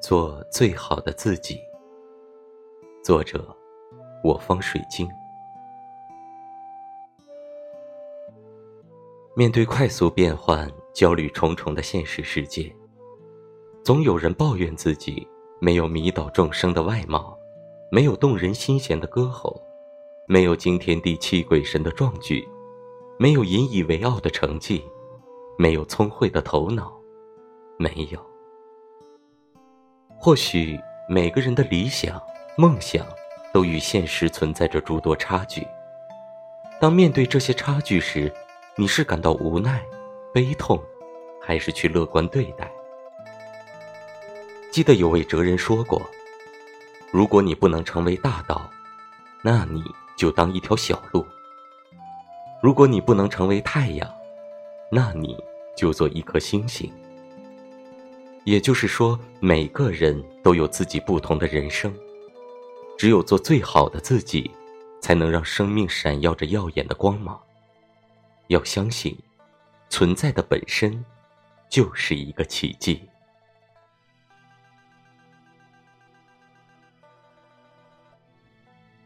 做最好的自己。作者：我方水晶。面对快速变换、焦虑重重的现实世界，总有人抱怨自己没有迷倒众生的外貌，没有动人心弦的歌喉，没有惊天地泣鬼神的壮举，没有引以为傲的成绩，没有聪慧的头脑，没有。或许每个人的理想、梦想都与现实存在着诸多差距。当面对这些差距时，你是感到无奈、悲痛，还是去乐观对待？记得有位哲人说过：“如果你不能成为大道，那你就当一条小路；如果你不能成为太阳，那你就做一颗星星。”也就是说，每个人都有自己不同的人生，只有做最好的自己，才能让生命闪耀着耀眼的光芒。要相信，存在的本身就是一个奇迹。